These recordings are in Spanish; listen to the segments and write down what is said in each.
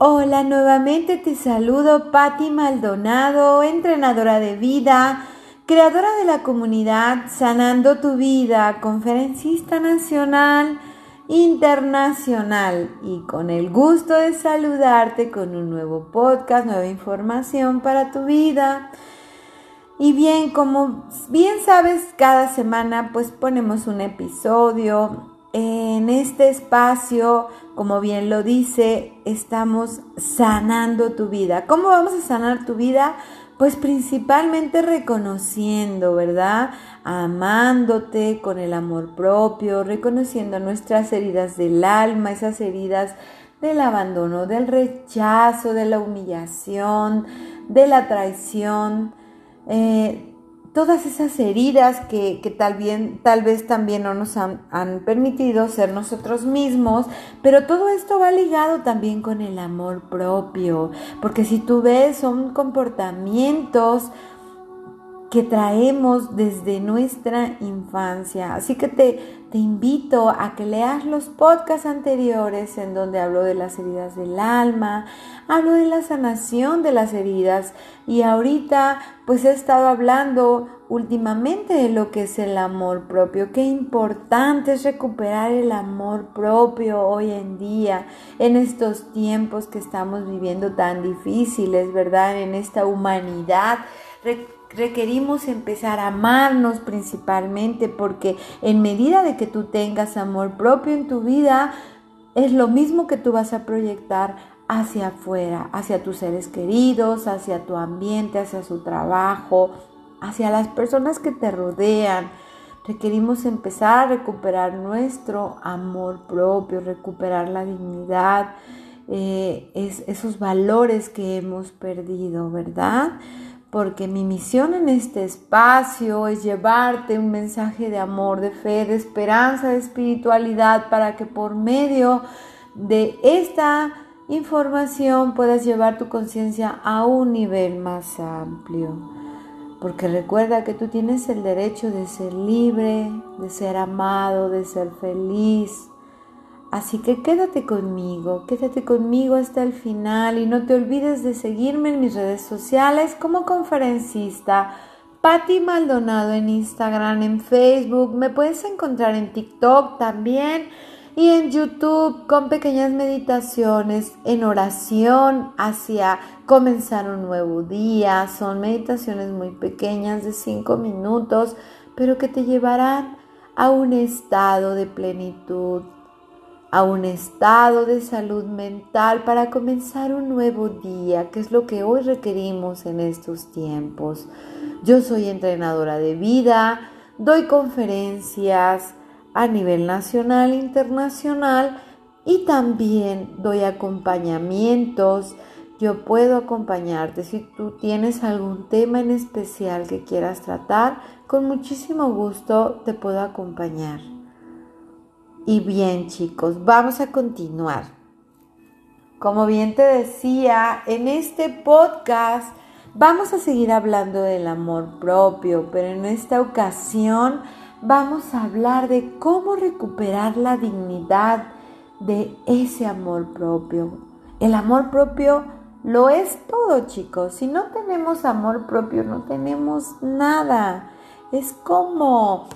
Hola, nuevamente te saludo Patti Maldonado, entrenadora de vida, creadora de la comunidad Sanando tu vida, conferencista nacional, internacional y con el gusto de saludarte con un nuevo podcast, nueva información para tu vida. Y bien, como bien sabes, cada semana pues ponemos un episodio en este espacio, como bien lo dice, estamos sanando tu vida. ¿Cómo vamos a sanar tu vida? Pues principalmente reconociendo, ¿verdad? Amándote con el amor propio, reconociendo nuestras heridas del alma, esas heridas del abandono, del rechazo, de la humillación, de la traición. Eh, todas esas heridas que, tal, bien, tal vez también no nos han, han, permitido ser nosotros mismos, pero todo esto va ligado también con el amor propio, porque si tú ves son comportamientos que traemos desde nuestra infancia. Así que te, te invito a que leas los podcasts anteriores en donde hablo de las heridas del alma, hablo de la sanación de las heridas y ahorita pues he estado hablando últimamente de lo que es el amor propio. Qué importante es recuperar el amor propio hoy en día, en estos tiempos que estamos viviendo tan difíciles, ¿verdad? En esta humanidad requerimos empezar a amarnos principalmente porque en medida de que tú tengas amor propio en tu vida, es lo mismo que tú vas a proyectar hacia afuera, hacia tus seres queridos, hacia tu ambiente, hacia su trabajo, hacia las personas que te rodean. Requerimos empezar a recuperar nuestro amor propio, recuperar la dignidad, eh, esos valores que hemos perdido, ¿verdad? Porque mi misión en este espacio es llevarte un mensaje de amor, de fe, de esperanza, de espiritualidad, para que por medio de esta información puedas llevar tu conciencia a un nivel más amplio. Porque recuerda que tú tienes el derecho de ser libre, de ser amado, de ser feliz, Así que quédate conmigo, quédate conmigo hasta el final y no te olvides de seguirme en mis redes sociales como conferencista. Patti Maldonado en Instagram, en Facebook, me puedes encontrar en TikTok también y en YouTube con pequeñas meditaciones en oración hacia comenzar un nuevo día. Son meditaciones muy pequeñas de 5 minutos, pero que te llevarán a un estado de plenitud, a un estado de salud mental para comenzar un nuevo día, que es lo que hoy requerimos en estos tiempos. Yo soy entrenadora de vida, doy conferencias a nivel nacional e internacional y también doy acompañamientos. Yo puedo acompañarte si tú tienes algún tema en especial que quieras tratar, con muchísimo gusto te puedo acompañar. Y bien chicos, vamos a continuar. Como bien te decía, en este podcast vamos a seguir hablando del amor propio, pero en esta ocasión vamos a hablar de cómo recuperar la dignidad de ese amor propio. El amor propio lo es todo chicos. Si no tenemos amor propio, no tenemos nada. Es como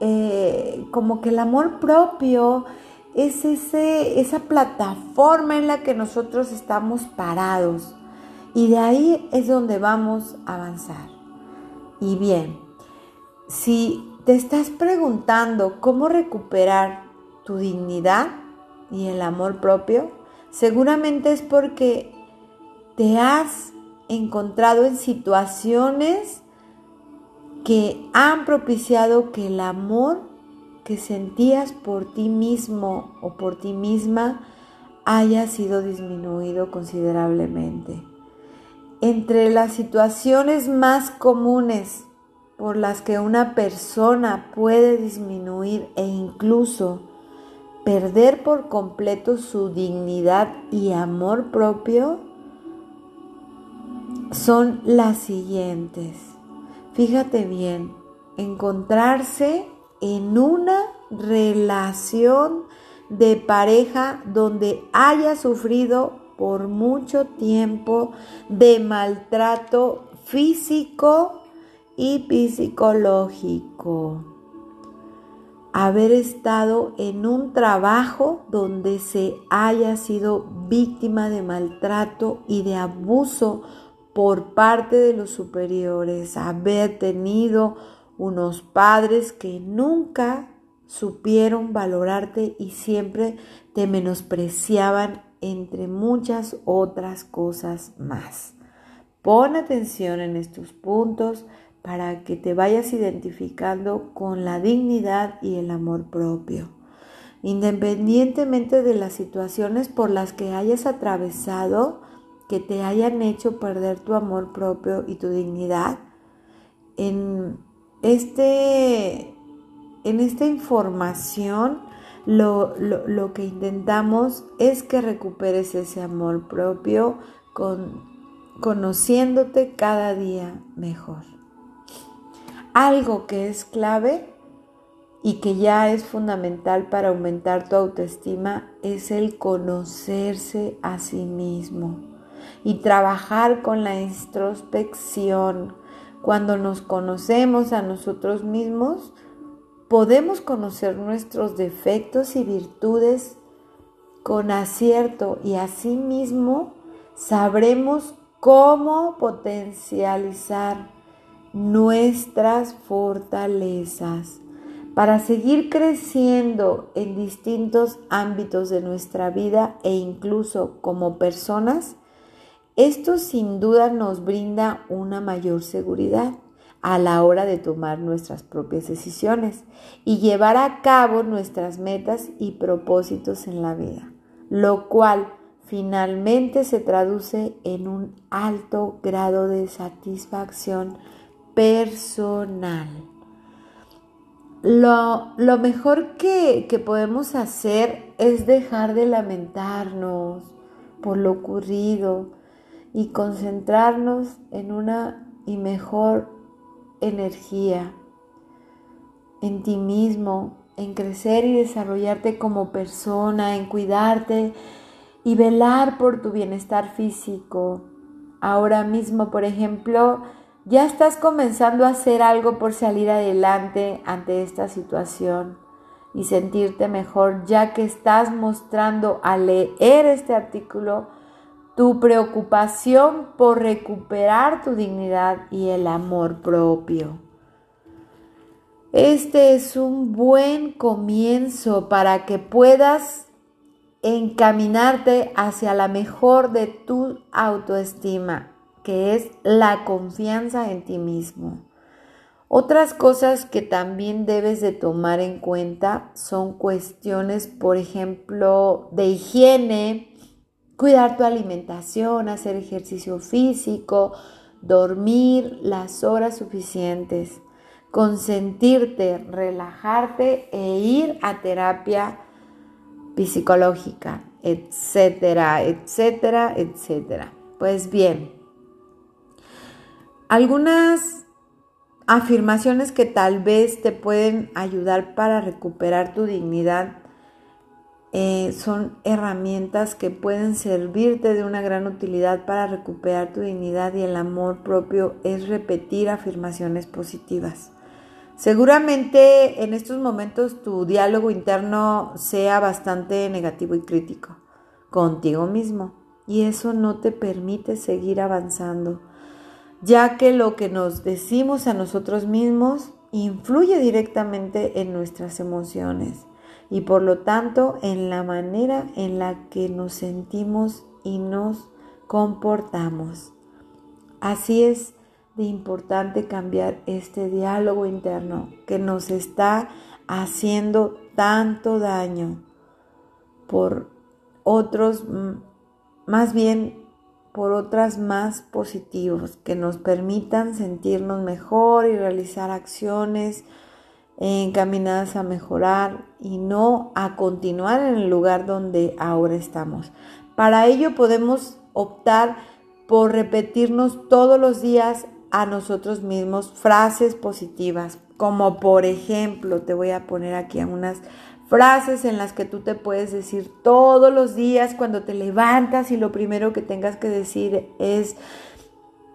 eh, como que el amor propio es ese, esa plataforma en la que nosotros estamos parados. Y de ahí es donde vamos a avanzar. Y bien, si te estás preguntando cómo recuperar tu dignidad y el amor propio, seguramente es porque te has encontrado en situaciones que han propiciado que el amor que sentías por ti mismo o por ti misma haya sido disminuido considerablemente. Entre las situaciones más comunes por las que una persona puede disminuir e incluso perder por completo su dignidad y amor propio son las siguientes. Fíjate bien, encontrarse en una relación de pareja donde haya sufrido por mucho tiempo de maltrato físico y psicológico. Haber estado en un trabajo donde se haya sido víctima de maltrato y de abuso por parte de los superiores. Haber tenido unos padres que nunca supieron valorarte y siempre te menospreciaban entre muchas otras cosas más. Pon atención en estos puntos para que te vayas identificando con la dignidad y el amor propio. Independientemente de las situaciones por las que hayas atravesado, que te hayan hecho perder tu amor propio y tu dignidad, en este en esta información lo, que intentamos es que recuperes ese amor propio con, conociéndote cada día mejor. Algo que es clave y que ya es fundamental para aumentar tu autoestima es el conocerse a sí mismo y trabajar con la introspección. Cuando nos conocemos a nosotros mismos, podemos conocer nuestros defectos y virtudes con acierto y asimismo sabremos cómo potencializar nuestras fortalezas para seguir creciendo en distintos ámbitos de nuestra vida e incluso como personas, esto sin duda nos brinda una mayor seguridad a la hora de tomar nuestras propias decisiones y llevar a cabo nuestras metas y propósitos en la vida, lo cual finalmente se traduce en un alto grado de satisfacción personal. Lo, mejor que, que podemos hacer es dejar de lamentarnos por lo ocurrido y concentrarnos en una y mejor energía en ti mismo, en crecer y desarrollarte como persona, en cuidarte y velar por tu bienestar físico. Ahora mismo, por ejemplo, ya estás comenzando a hacer algo por salir adelante ante esta situación y sentirte mejor, ya que estás mostrando al leer este artículo tu preocupación por recuperar tu dignidad y el amor propio. Este es un buen comienzo para que puedas encaminarte hacia la mejor de tu autoestima, que es la confianza en ti mismo. Otras cosas que también debes de tomar en cuenta son cuestiones, por ejemplo, de higiene, Cuidar tu alimentación, hacer ejercicio físico, dormir las horas suficientes, consentirte, relajarte e ir a terapia psicológica, etcétera, etcétera, etcétera. Pues bien, algunas afirmaciones que tal vez te pueden ayudar para recuperar tu dignidad eh, son herramientas que pueden servirte de una gran utilidad para recuperar tu dignidad y el amor propio es repetir afirmaciones positivas. Seguramente en estos momentos tu diálogo interno sea bastante negativo y crítico contigo mismo y eso no te permite seguir avanzando, ya que lo que nos decimos a nosotros mismos influye directamente en nuestras emociones y por lo tanto en la manera en la que nos sentimos y nos comportamos. Así es de importante cambiar este diálogo interno que nos está haciendo tanto daño por otros, más bien por otras más positivos que nos permitan sentirnos mejor y realizar acciones encaminadas a mejorar y no a continuar en el lugar donde ahora estamos. Para ello podemos optar por repetirnos todos los días a nosotros mismos frases positivas, como por ejemplo, te voy a poner aquí unas frases en las que tú te puedes decir todos los días cuando te levantas y lo primero que tengas que decir es,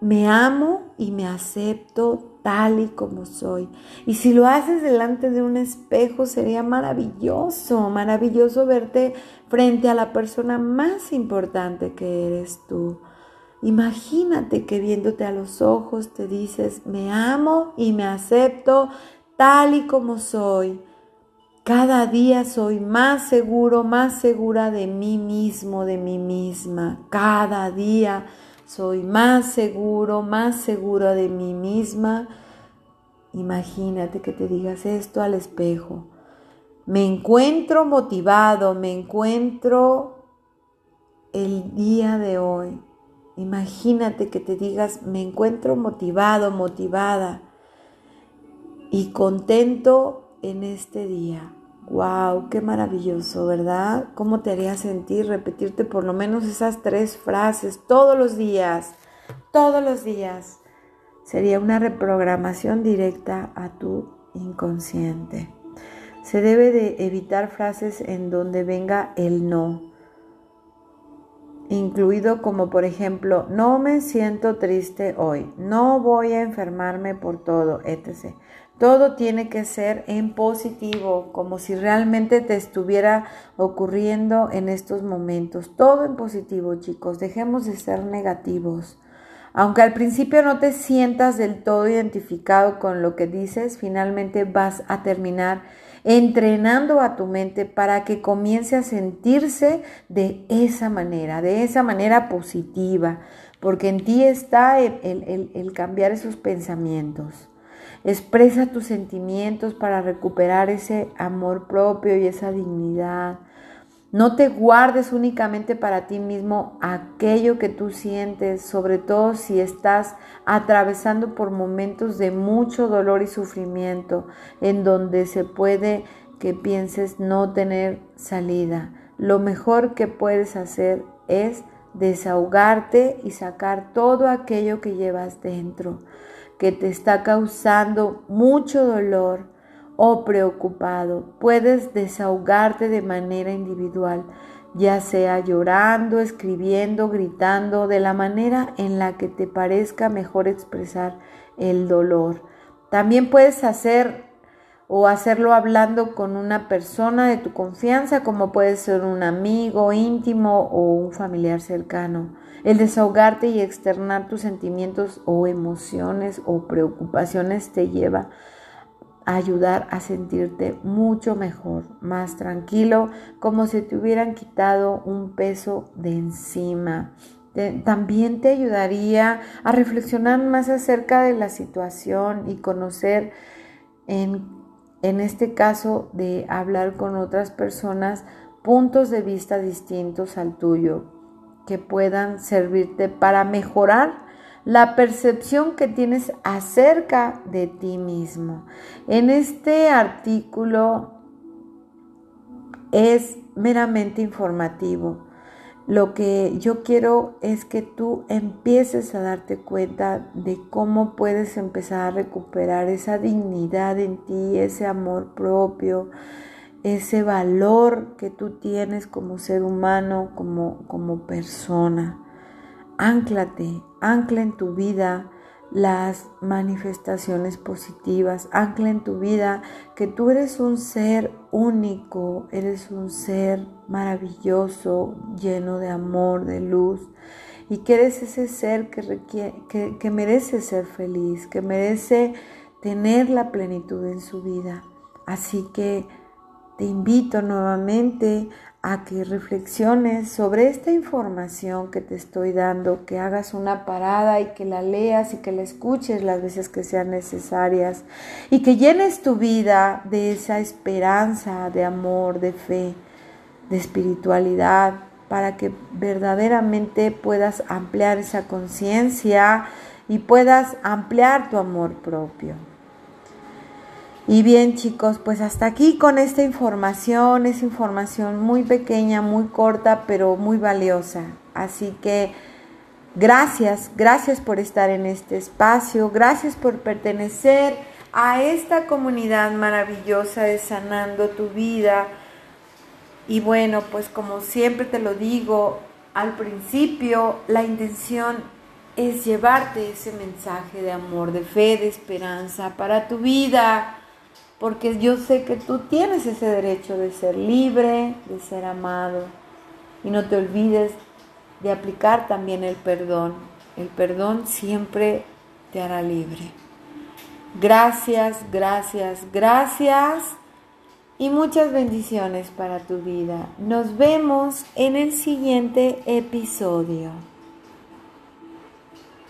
me amo y me acepto tal y como soy. Y si lo haces delante de un espejo sería maravilloso, maravilloso verte frente a la persona más importante que eres tú. Imagínate que viéndote a los ojos te dices, me amo y me acepto tal y como soy. Cada día soy más seguro, más segura de mí mismo, de mí misma. Cada día soy más seguro, más segura de mí misma. Imagínate que te digas esto al espejo. Me encuentro motivado, me encuentro el día de hoy. Imagínate que te digas, me encuentro motivado, motivada y contento en este día. ¡Wow! ¡Qué maravilloso, ¿verdad? ¿Cómo te haría sentir repetirte por lo menos esas tres frases todos los días? Todos los días. Sería una reprogramación directa a tu inconsciente. Se debe de evitar frases en donde venga el no, incluido como por ejemplo, no me siento triste hoy, no voy a enfermarme por todo, etc. Todo tiene que ser en positivo, como si realmente te estuviera ocurriendo en estos momentos. Todo en positivo, chicos. Dejemos de ser negativos. Aunque al principio no te sientas del todo identificado con lo que dices, finalmente vas a terminar entrenando a tu mente para que comience a sentirse de esa manera, de esa manera positiva, porque en ti está el, cambiar esos pensamientos. Expresa tus sentimientos para recuperar ese amor propio y esa dignidad. No te guardes únicamente para ti mismo aquello que tú sientes, sobre todo si estás atravesando por momentos de mucho dolor y sufrimiento, en donde se puede que pienses no tener salida. Lo mejor que puedes hacer es desahogarte y sacar todo aquello que llevas dentro que te está causando mucho dolor o preocupado. Puedes desahogarte de manera individual, ya sea llorando, escribiendo, gritando, de la manera en la que te parezca mejor expresar el dolor. También puedes hacer o hacerlo hablando con una persona de tu confianza, como puede ser un amigo íntimo o un familiar cercano. El desahogarte y externar tus sentimientos o emociones o preocupaciones te lleva a ayudar a sentirte mucho mejor, más tranquilo, como si te hubieran quitado un peso de encima. también te ayudaría a reflexionar más acerca de la situación y conocer en, en este caso de hablar con otras personas puntos de vista distintos al tuyo que puedan servirte para mejorar la percepción que tienes acerca de ti mismo. En este artículo es meramente informativo. Lo que yo quiero es que tú empieces a darte cuenta de cómo puedes empezar a recuperar esa dignidad en ti, ese amor propio, ese valor que tú tienes como ser humano, como, como persona. Ánclate, ancla en tu vida las manifestaciones positivas, ancla en tu vida que tú eres un ser único, eres un ser maravilloso, lleno de amor, de luz, y que eres ese ser que, que, que merece ser feliz, que merece tener la plenitud en su vida. Así que te invito nuevamente a que reflexiones sobre esta información que te estoy dando, que hagas una parada y que la leas y que la escuches las veces que sean necesarias y que llenes tu vida de esa esperanza, de amor, de fe, de espiritualidad, para que verdaderamente puedas ampliar esa conciencia y puedas ampliar tu amor propio. Y bien chicos, pues hasta aquí con esta información, es información muy pequeña, muy corta, pero muy valiosa. Así que gracias, gracias por estar en este espacio, gracias por pertenecer a esta comunidad maravillosa de Sanando tu vida, Y bueno, pues como siempre te lo digo al principio, la intención es llevarte ese mensaje de amor, de fe, de esperanza para tu vida, porque yo sé que tú tienes ese derecho de ser libre, de ser amado. Y no te olvides de aplicar también el perdón. El perdón siempre te hará libre. Gracias, gracias, gracias y muchas bendiciones para tu vida. Nos vemos en el siguiente episodio.